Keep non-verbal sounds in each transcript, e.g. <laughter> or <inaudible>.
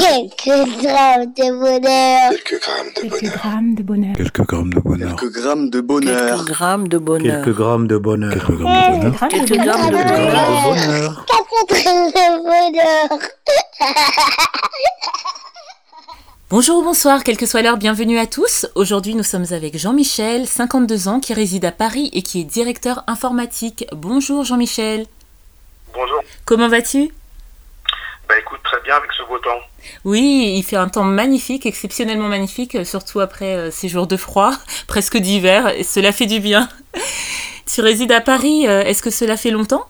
Quelques grammes de bonheur. Quelques grammes de Quelques bonheur. grammes de bonheur. Quelques grammes de bonheur. Quelques grammes de bonheur. Quelques grammes de bonheur. Quelques grammes de bonheur. Quelques grammes de bonheur. Quelques grammes de Quelques grammes bonheur. de bonheur. Quatre grammes de bonheur. Bonjour ou bonsoir, quelle que soit l'heure, bienvenue à tous. Aujourd'hui, nous sommes avec Jean-Michel, 52 ans, qui réside à Paris et qui est directeur informatique. Bonjour Jean-Michel. Bonjour. Comment vas-tu Bah écoute, très bien avec ce beau temps. Oui, il fait un temps magnifique, exceptionnellement magnifique, euh, surtout après euh, ces jours de froid, <laughs> presque d'hiver, et cela fait du bien. <laughs> tu résides à Paris, euh, est-ce que cela fait longtemps?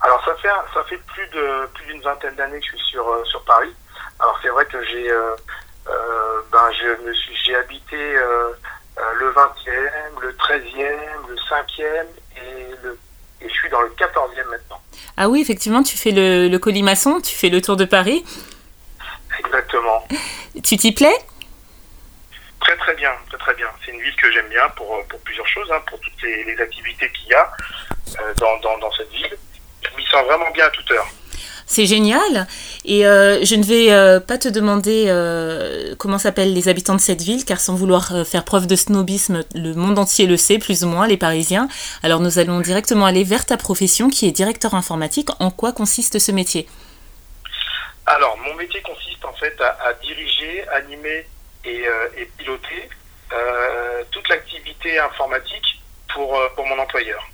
Alors ça fait ça fait plus de plus d'une vingtaine d'années que je suis sur sur Paris. Alors c'est vrai que j'ai euh, euh, ben je me suis j'ai habité euh, le 20e, le 13e, le 5e et le et je suis dans le 14e maintenant. Ah oui, effectivement, tu fais le, le colimaçon, tu fais le tour de Paris. Exactement. Tu t'y plais? Très très bien, très très bien. C'est une ville que j'aime bien pour, pour plusieurs choses, hein, pour toutes les, les activités qu'il y a euh, dans, dans, dans cette ville. Je m'y sens vraiment bien à toute heure. C'est génial. Et euh, je ne vais euh, pas te demander euh, comment s'appellent les habitants de cette ville, car sans vouloir faire preuve de snobisme, le monde entier le sait, plus ou moins, les Parisiens. Alors nous allons directement aller vers ta profession, qui est directeur informatique. En quoi consiste ce métier? Alors, mon métier consiste en fait à, diriger, animer et, et piloter toute l'activité informatique pour mon employeur.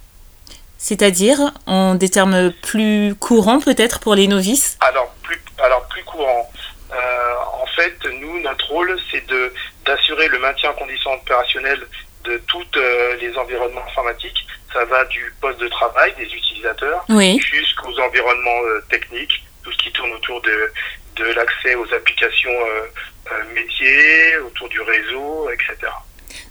C'est-à-dire, en des termes plus courants peut-être pour les novices Alors, plus, alors, plus courant. Euh, en fait, nous, notre rôle, c'est de d'assurer le maintien en condition opérationnelle de tous les environnements informatiques. Ça va du poste de travail des utilisateurs Oui. jusqu'aux environnements euh, techniques, tout ce qui tourne autour de, de l'accès aux applications euh, euh, métiers, autour du réseau, etc.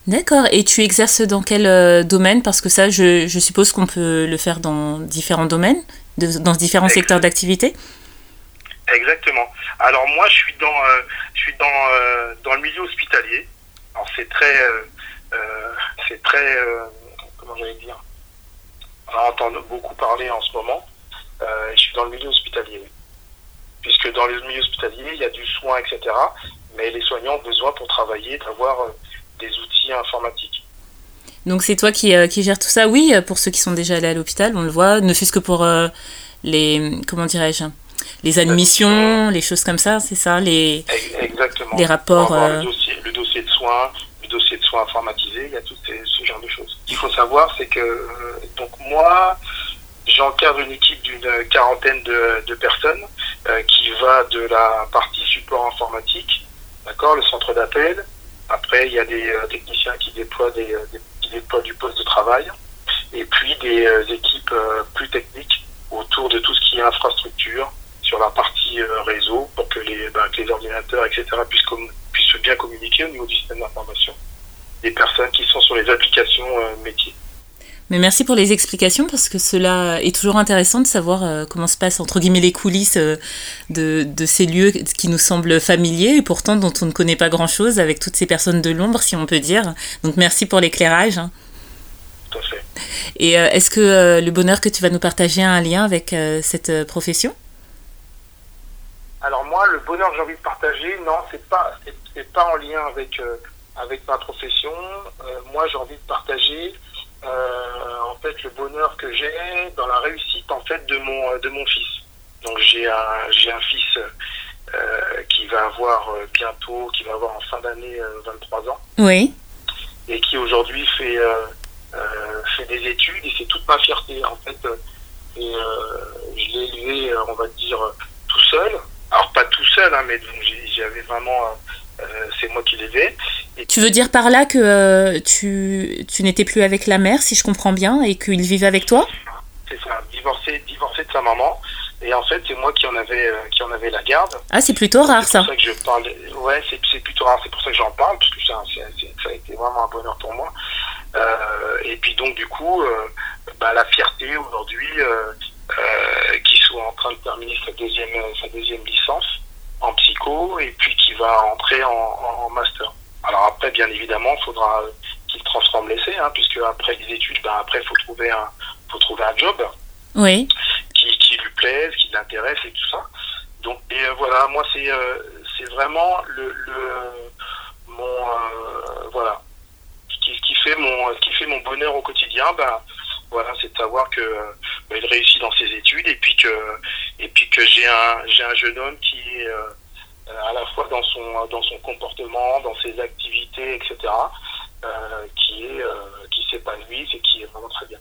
D'accord. Et tu exerces dans quel euh, domaine? Parce que ça, je, je suppose qu'on peut le faire dans différents domaines, de- dans différents secteurs d'activité? Exactement. Alors moi, je suis dans, euh, je suis dans, euh, dans le milieu hospitalier. Alors c'est très, c'est très, comment j'allais dire? On entend beaucoup parler en ce moment. Je suis dans le milieu hospitalier, puisque dans le milieu hospitalier, il y a du soin, etc. Mais les soignants ont besoin pour travailler d'avoir des outils informatiques. Donc c'est toi qui, euh, qui gères tout ça Oui, euh, pour ceux qui sont déjà allés à l'hôpital, on le voit, ne fût-ce que pour euh, les, comment dirais-je, les admissions, les choses comme ça, c'est ça les... Ex- Exactement. Les rapports, le, dossier, le dossier de soins, le dossier de soins informatisé, il y a tout ce genre de choses. Ce qu'il faut savoir, c'est que donc moi, j'encadre une équipe d'une quarantaine de, de personnes euh, qui va de la partie support informatique, d'accord, le centre d'appel. Après, il y a des euh, techniciens qui déploient, des, euh, du poste de travail, et puis des euh, équipes plus techniques autour de tout ce qui est infrastructure, sur la partie réseau pour que les, ben, que les ordinateurs, etc., puissent, puissent bien communiquer au niveau du système d'information des personnes qui sont sur les applications métiers. Mais merci pour les explications parce que cela est toujours intéressant de savoir euh, comment se passent entre guillemets les coulisses euh, de, de ces lieux qui nous semblent familiers et pourtant dont on ne connaît pas grand-chose avec toutes ces personnes de l'ombre si on peut dire. Donc merci pour l'éclairage. hein. Tout à fait. Et euh, est-ce que le bonheur que tu vas nous partager a un lien avec cette profession? Alors moi, le bonheur que j'ai envie de partager, non, c'est pas, c'est, pas en lien avec avec ma profession. Moi, j'ai envie de partager en fait le bonheur que j'ai dans la réussite en fait de mon de mon fils. Donc j'ai un j'ai un fils euh, qui va avoir euh, bientôt, qui va avoir en fin d'année euh, 23 ans. Oui. et qui aujourd'hui fait, euh, euh, fait des études et c'est toute ma fierté en fait. euh, Et, euh, je l'ai élevé, euh, on va dire, euh, tout seul. Alors pas tout seul, hein, mais j'avais vraiment, euh, euh, c'est moi qui l'élevais. Et Tu veux dire par là que euh, tu, tu n'étais plus avec la mère, si je comprends bien, et qu'il vivait avec toi? C'est ça, divorcé, divorcé de sa maman. Et en fait, c'est moi qui en avais, euh, qui en avait la garde. Ah, c'est plutôt rare C'est ça. pour ça que je parle. Ouais, c'est, c'est plutôt rare. C'est pour ça que j'en parle parce que ça, c'est- c'est- ça a été vraiment un bonheur pour moi. Euh, et puis donc du coup, euh, bah, la fierté aujourd'hui qu'il soit en train de terminer sa deuxième, sa deuxième licence en psycho et puis qui va entrer en, en- en master. Après, bien évidemment, il faudra qu'il transforme l'essai, hein, puisque après les études, bah, après, il faut trouver un, faut trouver un job Oui. qui, qui lui plaise, qui l'intéresse et tout ça. donc et voilà, moi c'est c'est vraiment le, le mon voilà qui, qui fait mon qui fait mon bonheur au quotidien. Ben voilà, c'est de savoir que ben, il réussit dans ses études et puis que et puis que j'ai un j'ai un jeune homme qui est à la fois dans son dans son comportement, dans ses activités, etc. qui est qui s'épanouit et qui est vraiment très bien.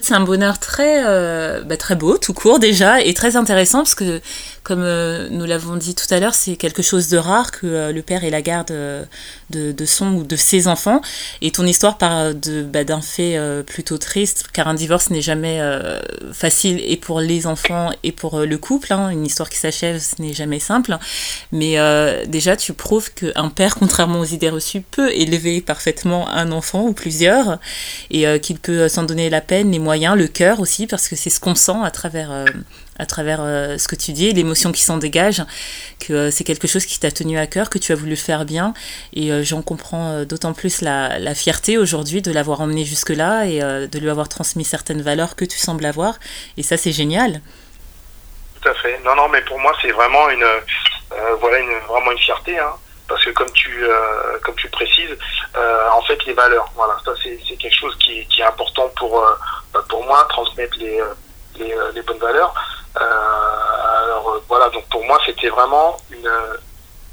C'est un bonheur très, euh, bah, très beau, tout court déjà, et très intéressant parce que, comme euh, nous l'avons dit tout à l'heure, c'est quelque chose de rare que euh, le père ait la garde de, de, son ou de ses enfants. Et ton histoire part bah, d'un fait plutôt triste, car un divorce n'est jamais facile et pour les enfants et pour le couple. Hein. Une histoire qui s'achève, ce n'est jamais simple. Mais déjà, tu prouves qu'un père, contrairement aux idées reçues, peut élever parfaitement un enfant ou plusieurs, et qu'il peut s'en donner la peine, les moyens, le cœur aussi, parce que c'est ce qu'on sent à travers, euh, à travers euh, ce que tu dis, l'émotion qui s'en dégage, que euh, c'est quelque chose qui t'a tenu à cœur, que tu as voulu faire bien. Et j'en comprends d'autant plus la, fierté aujourd'hui de l'avoir emmené jusque-là et de lui avoir transmis certaines valeurs que tu sembles avoir. Et ça, c'est génial. Tout à fait. Non, non, mais pour moi, c'est vraiment une, voilà, vraiment une fierté. Hein parce que comme tu euh, comme tu précises, euh, en fait les valeurs, voilà, ça c'est quelque chose qui, est important pour euh, pour moi transmettre les, les bonnes valeurs. Alors voilà, donc pour moi c'était vraiment une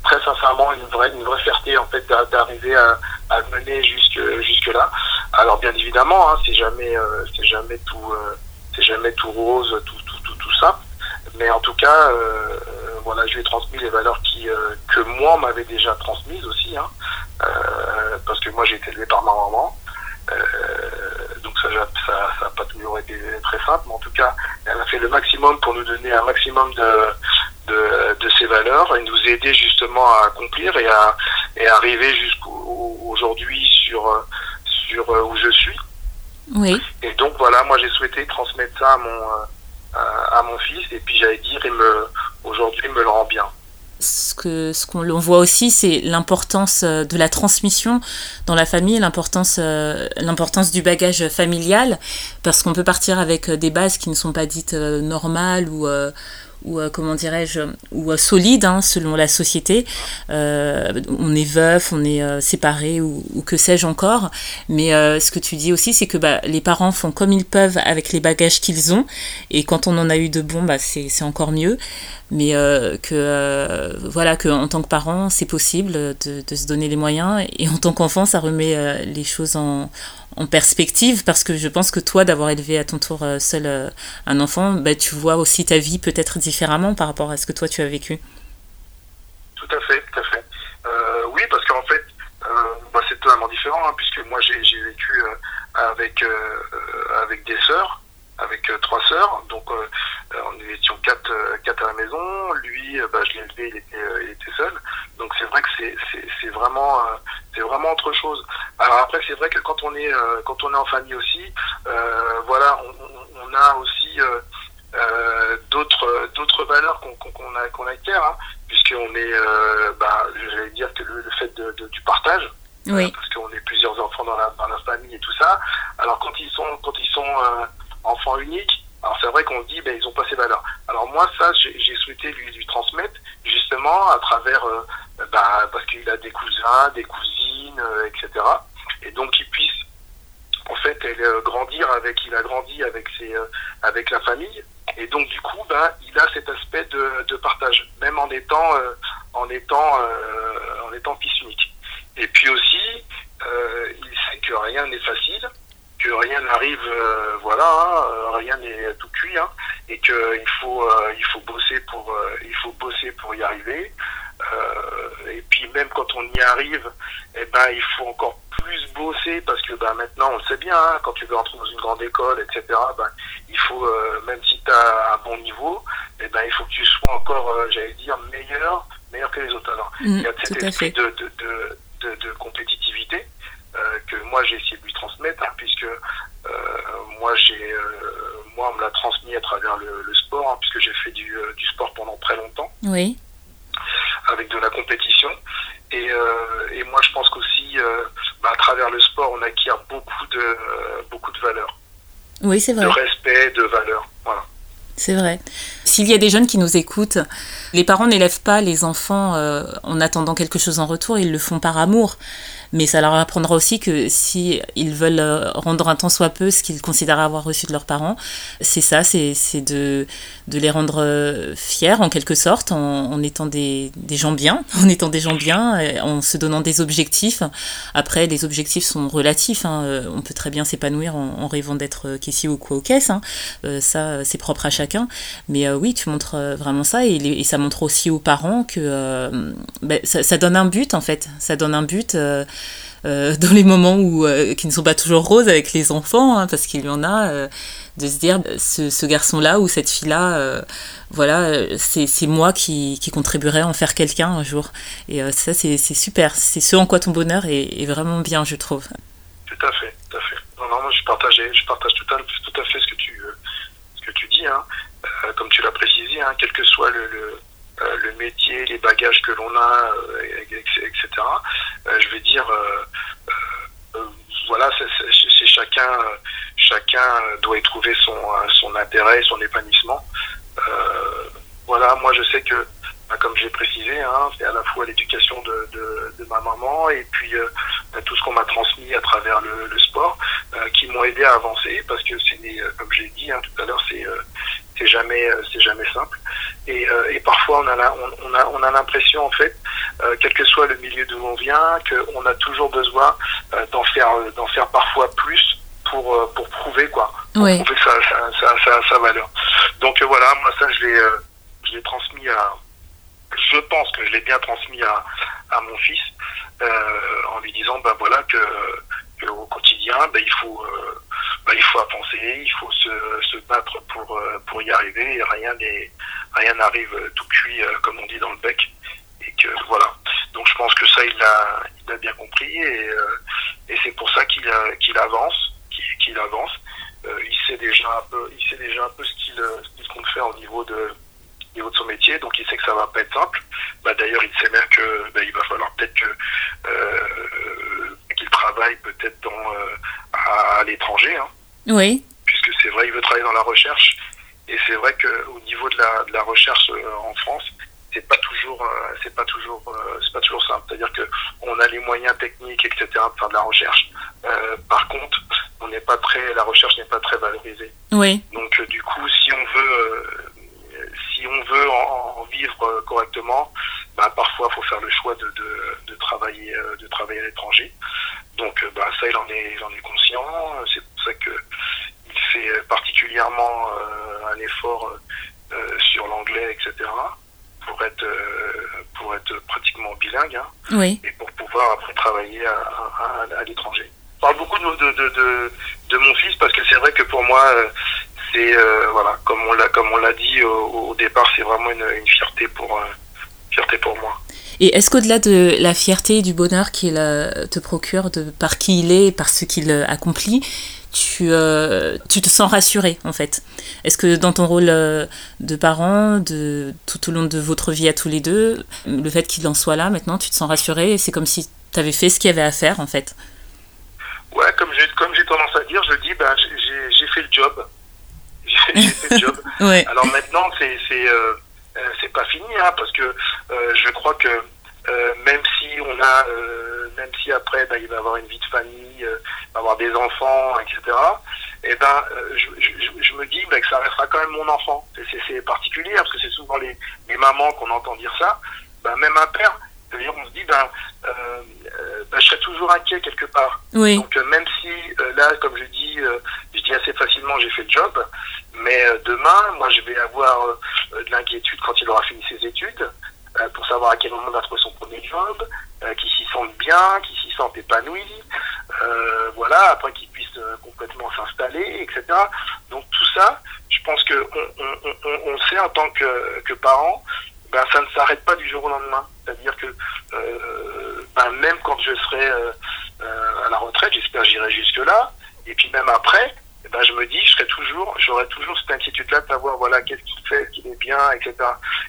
très sincèrement une vraie une vraie fierté en fait d'arriver à, à mener jusque jusque là. Alors bien évidemment, hein, c'est jamais c'est jamais tout c'est jamais tout rose tout tout tout, tout ça, mais en tout cas voilà, je lui ai transmis les valeurs qui, euh, que moi m'avait déjà transmises aussi, hein, euh, parce que moi j'ai été élevé par ma maman. Euh, ça n'a pas toujours été très simple, mais en tout cas, elle a fait le maximum pour nous donner un maximum de, de, de ces valeurs et nous aider justement à accomplir et à et arriver jusqu'aujourd'hui sur sur où je suis. Oui. Et donc voilà, moi j'ai souhaité transmettre ça à mon à, mon fils et puis j'allais dire il me aujourd'hui me le rend bien. Ce que ce qu'on voit aussi, c'est l'importance euh, de la transmission dans la famille, l'importance euh, l'importance du bagage familial, parce qu'on peut partir avec des bases qui ne sont pas dites euh, normales ou ou euh, comment dirais-je, ou euh, solide hein, selon la société. Euh, on est veuf, on est séparé ou, que sais-je encore. Mais ce que tu dis aussi, c'est que bah, les parents font comme ils peuvent avec les bagages qu'ils ont. Et quand on en a eu de bons, bah, c'est encore mieux. Mais que voilà, que en tant que parent, c'est possible de, se donner les moyens. Et en tant qu'enfant, ça remet les choses en, en perspective parce que je pense que toi d'avoir élevé à ton tour euh, seul euh, un enfant bah, tu vois aussi ta vie peut-être différemment par rapport à ce que toi tu as vécu. Tout à fait tout à fait. Euh, oui parce qu'en fait bah, c'est totalement différent hein, puisque moi j'ai vécu avec avec des sœurs avec trois sœurs. Donc on étions quatre quatre à la maison. Lui bah, je l'ai élevé il était, il était seul. Donc c'est vrai que c'est vraiment c'est vraiment autre chose. Alors après, c'est vrai que quand on est euh, quand on est en famille aussi, euh, voilà, on, a aussi euh, euh d'autres d'autres valeurs qu'on qu'on a qu'on acquiert, hein, puisqu'on est, bah, j'allais dire que le, fait de, de, du partage. Oui. parce qu'on est plusieurs enfants dans la, dans la famille et tout ça. Alors quand ils sont quand ils sont enfants uniques, alors c'est vrai qu'on se dit ben ils ont pas ces valeurs. Alors moi ça j'ai souhaité lui, lui transmettre justement à travers bah, parce qu'il a des cousins, des cousines, euh, etc. Et donc qu'il puisse en fait euh, grandir avec, il a grandi avec ses, euh, avec la famille. Et donc du coup, bah, il a cet aspect de, de partage, même en étant, en étant, en étant fils unique. Et puis aussi, il sait que rien n'est facile, que rien n'arrive, voilà, hein, rien n'est tout cuit, hein, et qu'il faut, il faut bosser pour, faut bosser pour y arriver. Euh, et puis même quand on y arrive, eh ben, il faut encore plus bosser parce que ben, maintenant on le sait bien, hein, quand tu veux entrer dans une grande école, etc., ben, il faut, euh, même si tu as un bon niveau, eh ben, il faut que tu sois encore, euh, j'allais dire, meilleur, meilleur que les autres. Alors, il y a cet esprit de, de, de, compétitivité que moi j'ai essayé de lui transmettre, hein, puisque moi j'ai moi on me l'a transmis à travers le, le sport, hein, puisque j'ai fait du, du sport pendant très longtemps. Oui avec de la compétition. Et, euh, et moi, je pense qu'aussi, euh, bah, à travers le sport, on acquiert beaucoup de, beaucoup de valeurs. Oui, c'est vrai. De respect, de valeurs. Voilà. C'est vrai. S'il y a des jeunes qui nous écoutent, les parents n'élèvent pas les enfants euh, en attendant quelque chose en retour, ils le font par amour mais ça leur apprendra aussi que si ils veulent euh, rendre un temps soit peu ce qu'ils considèrent avoir reçu de leurs parents, c'est ça, c'est de, de les rendre euh, fiers en quelque sorte, en, étant des, gens bien, <laughs> en étant des gens bien, en se donnant des objectifs. Après, les objectifs sont relatifs, hein. Euh, on peut très bien s'épanouir en, rêvant d'être caissier ou quoi au caisse, hein. ça c'est propre à chacun, mais oui, tu montres vraiment ça et, ça montre aussi aux parents que ben, ça, donne un but en fait, ça donne un but. Euh, dans les moments où, euh, qui ne sont pas toujours roses avec les enfants, hein, parce qu'il y en a, euh, de se dire ce, garçon-là ou cette fille-là, voilà, c'est moi qui, qui contribuerai à en faire quelqu'un un jour. Et ça, c'est super. C'est ce en quoi ton bonheur est, vraiment bien, je trouve. Tout à fait, tout à fait. Non, moi, je partage, je partage tout à, fait ce que tu, ce que tu dis. Hein. Comme tu l'as précisé, hein, quel que soit euh, le métier, les bagages que l'on a, etc. Euh, euh, je vais dire, voilà, c'est chacun, chacun doit y trouver son, intérêt, son épanouissement. voilà, moi je sais que bah, comme j'ai précisé, hein, c'est à la fois l'éducation de, ma maman et puis euh, tout ce qu'on m'a transmis à travers le, sport euh, qui m'ont aidé à avancer parce que c'est comme j'ai dit hein, tout à l'heure, jamais c'est jamais simple. Et, et parfois on a on, on a on a l'impression en fait quel que soit le milieu d'où on vient qu'on a toujours besoin d'en faire d'en faire parfois plus pour pour prouver quoi. Pour oui. prouver sa, sa, sa, sa, valeur. Donc voilà moi ça je l'ai je l'ai transmis à je pense que je l'ai bien transmis à, à mon fils euh, en lui disant ben voilà que, que au quotidien ben, il faut euh, ben, il faut avancer il faut se, se battre pour euh, pour y arriver et rien n'arrive tout cuit euh, comme on dit dans le bec et que voilà donc je pense que ça il l'a a bien compris et, euh, et c'est pour ça qu'il avance qu'il avance il sait déjà un peu il sait déjà un peu ce qu'il ce compte faire au niveau de son métier, donc il sait que ça va pas être simple. Bah, D'ailleurs, il sait même que bah, va falloir peut-être qu'il travaille peut-être à l'étranger. Hein. Oui. Puisque c'est vrai, il veut travailler dans la recherche. Et c'est vrai qu'au niveau de la, de la recherche euh, en France, c'est pas toujours, euh, c'est pas toujours, euh, c'est pas toujours simple. C'est-à-dire que on a les moyens techniques, etc., de faire de la recherche. Euh, par contre, on n'est pas très, la recherche n'est pas très valorisée. Oui. Donc, du coup, si on veut si on veut en, en vivre correctement, bah, parfois il faut faire le choix de, de, de travailler, de travailler à l'étranger. Donc bah, ça, il en est, il en est conscient. C'est pour ça que il fait particulièrement euh, un effort euh, sur l'anglais, etc. pour être pour être pratiquement bilingue hein, oui. et pour pouvoir après travailler à, à, à l'étranger. Je parle beaucoup de, de, de, de, mon fils parce que c'est vrai que pour moi c'est euh, voilà, comme on l'a comme on l'a dit au, départ, c'est vraiment une, fierté pour euh, fierté pour moi. Et est-ce qu'au-delà de la fierté et du bonheur qu'il euh, te procure par qui il est, par ce qu'il accomplit, tu, euh, tu te sens rassuré en fait? Est-ce que dans ton rôle de parent, de, tout au long de votre vie à tous les deux, le fait qu'il en soit là maintenant, tu te sens rassuré c'est comme si tu avais fait ce qu'il y avait à faire en fait? Ouais, comme j'ai comme j'ai tendance à dire, je dis ben j'ai fait le job <laughs> j'ai fait le job. <laughs> ouais. Alors maintenant, c'est c'est euh, c'est pas fini, hein, parce que euh, je crois que euh, même si on a, même si après bah, il va avoir une vie de famille, va avoir des enfants, etc. Et eh ben, je, je, je, me dis bah, que ça restera quand même mon enfant. C'est particulier parce que c'est souvent les, les mamans qu'on entend dire ça. Ben, même un père, c'est-à-dire on se dit ben, euh, ben, je serai toujours inquiet quelque part. Oui. Donc euh, même si euh, là, comme je dis, je dis assez facilement j'ai fait le job, mais demain, moi je vais avoir de l'inquiétude quand il aura fini ses études, pour savoir à quel moment il va trouver son premier job, qu'il s'y sente bien, qu'il s'y sente épanoui, voilà, après qu'il puisse complètement s'installer, etc. Donc tout ça, je pense que on, on, on, on sait en tant que, que parent, ben, ça ne s'arrête pas du jour au lendemain. C'est-à-dire que euh, ben, même quand je serai euh, à la retraite, j'espère j'irai jusque-là, et puis même après, ben, je me dis, je toujours, j'aurai toujours cette inquiétude-là de savoir, voilà, qu'est-ce qu'il fait, qu'il est bien, etc.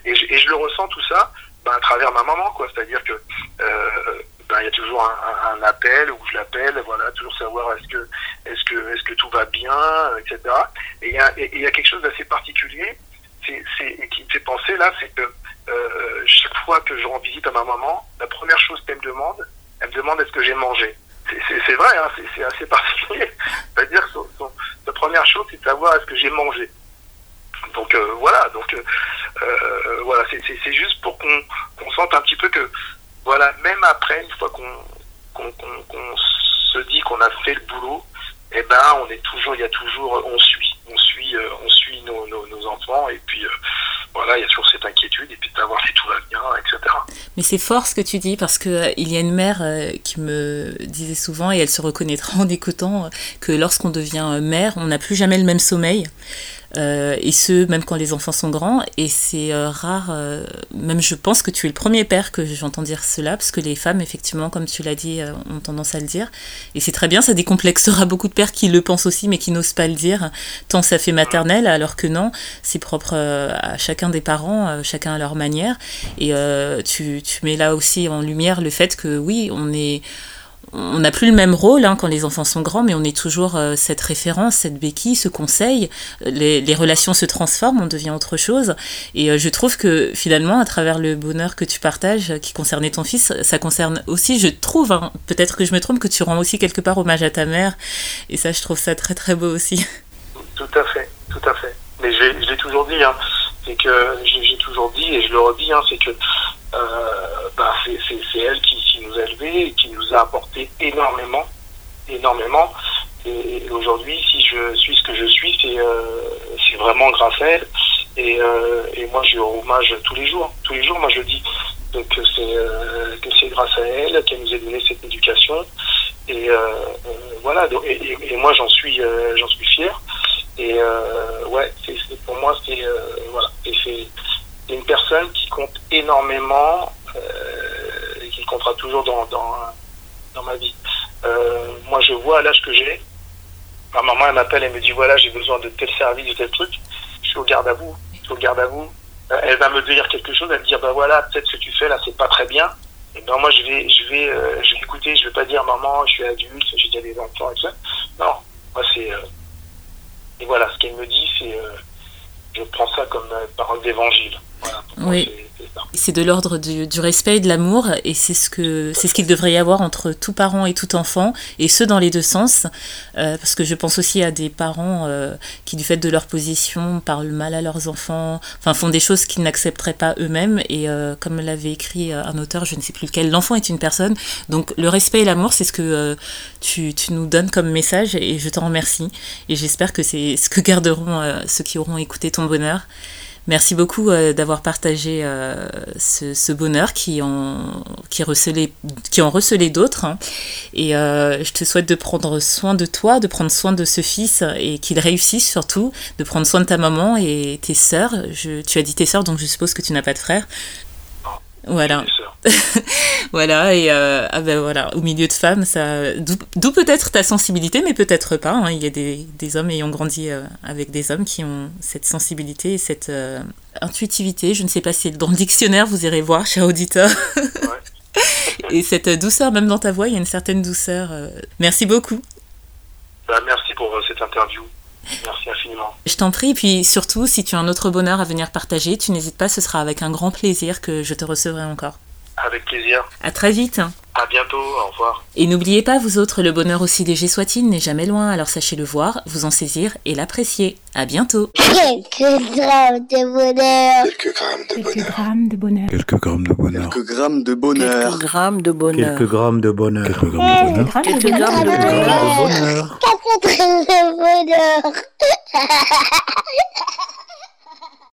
Et je, et le ressens tout ça ben, à travers ma maman. C'est-à-dire que euh, ben, y a toujours un, appel où je l'appelle, voilà, toujours savoir est-ce que, est-ce que, est-ce que tout va bien, etc. Et il y a, quelque chose d'assez particulier, c'est, c'est, qui me fait penser là, c'est que euh, chaque fois que je rends visite à ma maman, la première chose qu'elle me demande, elle me demande est-ce que j'ai mangé. C'est, vrai, hein, c'est, assez <laughs> particulier. C'est-à-dire que la première chose, c'est de savoir est-ce que j'ai mangé. Donc euh, voilà, donc euh, euh, voilà, c'est juste pour qu'on sente un petit peu que voilà, même après, une fois qu'on se dit qu'on a fait le boulot, eh ben on est toujours, il y a toujours, on suit, on suit, on suit nos, nos, enfants et puis voilà, il y a toujours cette inquiétude et puis de savoir si tout va bien, etc. Mais c'est fort ce que tu dis parce que il y a une mère qui me disait souvent et elle se reconnaîtra en écoutant que lorsqu'on devient mère, on n'a plus jamais le même sommeil. Euh, et ce, même quand les enfants sont grands. Et c'est euh, rare, euh, même je pense que tu es le premier père que j'entends dire cela, parce que les femmes, effectivement, comme tu l'as dit, ont tendance à le dire. Et c'est très bien, ça décomplexera <laughs> beaucoup de pères qui le pensent aussi, mais qui n'osent pas le dire, tant ça fait maternel, alors que non, c'est propre à chacun des parents, chacun à leur manière. Et tu, tu mets là aussi en lumière le fait que oui, on est on n'a plus le même rôle hein, quand les enfants sont grands, mais on est toujours euh, cette référence, cette béquille, ce conseil. Les, relations se transforment, on devient autre chose. Et euh, je trouve que finalement, à travers le bonheur que tu partages, qui concernait ton fils, ça concerne aussi, je trouve, hein, peut-être que je me trompe, que tu rends aussi quelque part hommage à ta mère. Et ça, je trouve ça très très beau aussi. Tout à fait, tout à fait. Mais je l'ai toujours dit, hein, c'est que j'ai toujours dit et je le redis, c'est que euh, bah, c'est elle qui, nous a élevés et qui nous a apporté énormément, énormément. Et, aujourd'hui, si je suis ce que je suis, c'est euh, vraiment grâce à elle. Et, euh, moi, je rends hommage tous les jours. Tous les jours, moi, je dis que c'est grâce à elle qu'elle nous a donné cette éducation. Et voilà. Et, moi, j'en suis j'en suis fier. Et ouais, pour moi, c'est. Et c'est une personne qui compte énormément euh, et qui comptera toujours dans, dans, ma vie. Euh, moi, je vois à l'âge que j'ai, ma maman, elle m'appelle, elle me dit voilà, j'ai besoin de tel service, de tel truc. Je suis au garde à vous, je suis au garde à vous. Euh, elle va me dire quelque chose, elle me dire bah voilà, peut-être ce que tu fais là, c'est pas très bien. Et ben moi, je vais, je vais, euh, je vais écouter, je vais pas dire maman, je suis adulte, j'ai déjà des enfants et ça. Non, moi c'est et voilà, ce qu'elle me dit, c'est je prends ça comme parole d'évangile. Oui. C'est de l'ordre du, respect et de l'amour, et c'est ce que c'est ce qu'il devrait y avoir entre tout parent et tout enfant, et ce dans les deux sens, euh, parce que je pense aussi à des parents euh, qui, du fait de leur position, parlent mal à leurs enfants, enfin font des choses qu'ils n'accepteraient pas eux-mêmes, et euh, comme l'avait écrit un auteur, je ne sais plus lequel, l'enfant est une personne, donc le respect et l'amour, c'est ce que tu, tu, nous donnes comme message, et je t'en remercie, et j'espère que c'est ce que garderont ceux qui auront écouté ton bonheur. Merci beaucoup euh, d'avoir partagé euh, ce, bonheur qui en, qui recelé, qui d'autres. Hein. Et euh, je te souhaite de prendre soin de toi, de prendre soin de ce fils et qu'il réussisse surtout, de prendre soin de ta maman et tes sœurs. Je, tu as dit tes sœurs, donc je suppose que tu n'as pas de frères. Voilà. <laughs> voilà, et euh, ah ben voilà, au milieu de femmes, ça, d'où peut-être ta sensibilité, mais peut-être pas. Hein. Il y a des, des, hommes ayant grandi euh, avec des hommes qui ont cette sensibilité et cette euh, intuitivité. Je ne sais pas si dans le dictionnaire, vous irez voir, cher auditeur. <laughs> et cette douceur, même dans ta voix, il y a une certaine douceur. Merci beaucoup. Bah, merci pour cette interview. Merci infiniment. Je t'en prie, et puis surtout, si tu as un autre bonheur à venir partager, tu n'hésites pas, ce sera avec un grand plaisir que je te recevrai encore. Avec plaisir. À très vite. À bientôt, au revoir. Et n'oubliez pas, vous autres, le bonheur aussi léger soit-il n'est jamais loin, alors sachez le voir, vous en saisir et l'apprécier. À bientôt. Quelques grammes de bonheur. Quelques grammes de bonheur. Quelques grammes de bonheur. Quelques grammes de bonheur. Quelques grammes de bonheur. Quelques grammes de bonheur. Quelques grammes de bonheur. Quelques grammes de bonheur. Quelques grammes de bonheur. Quelques grammes de bonheur.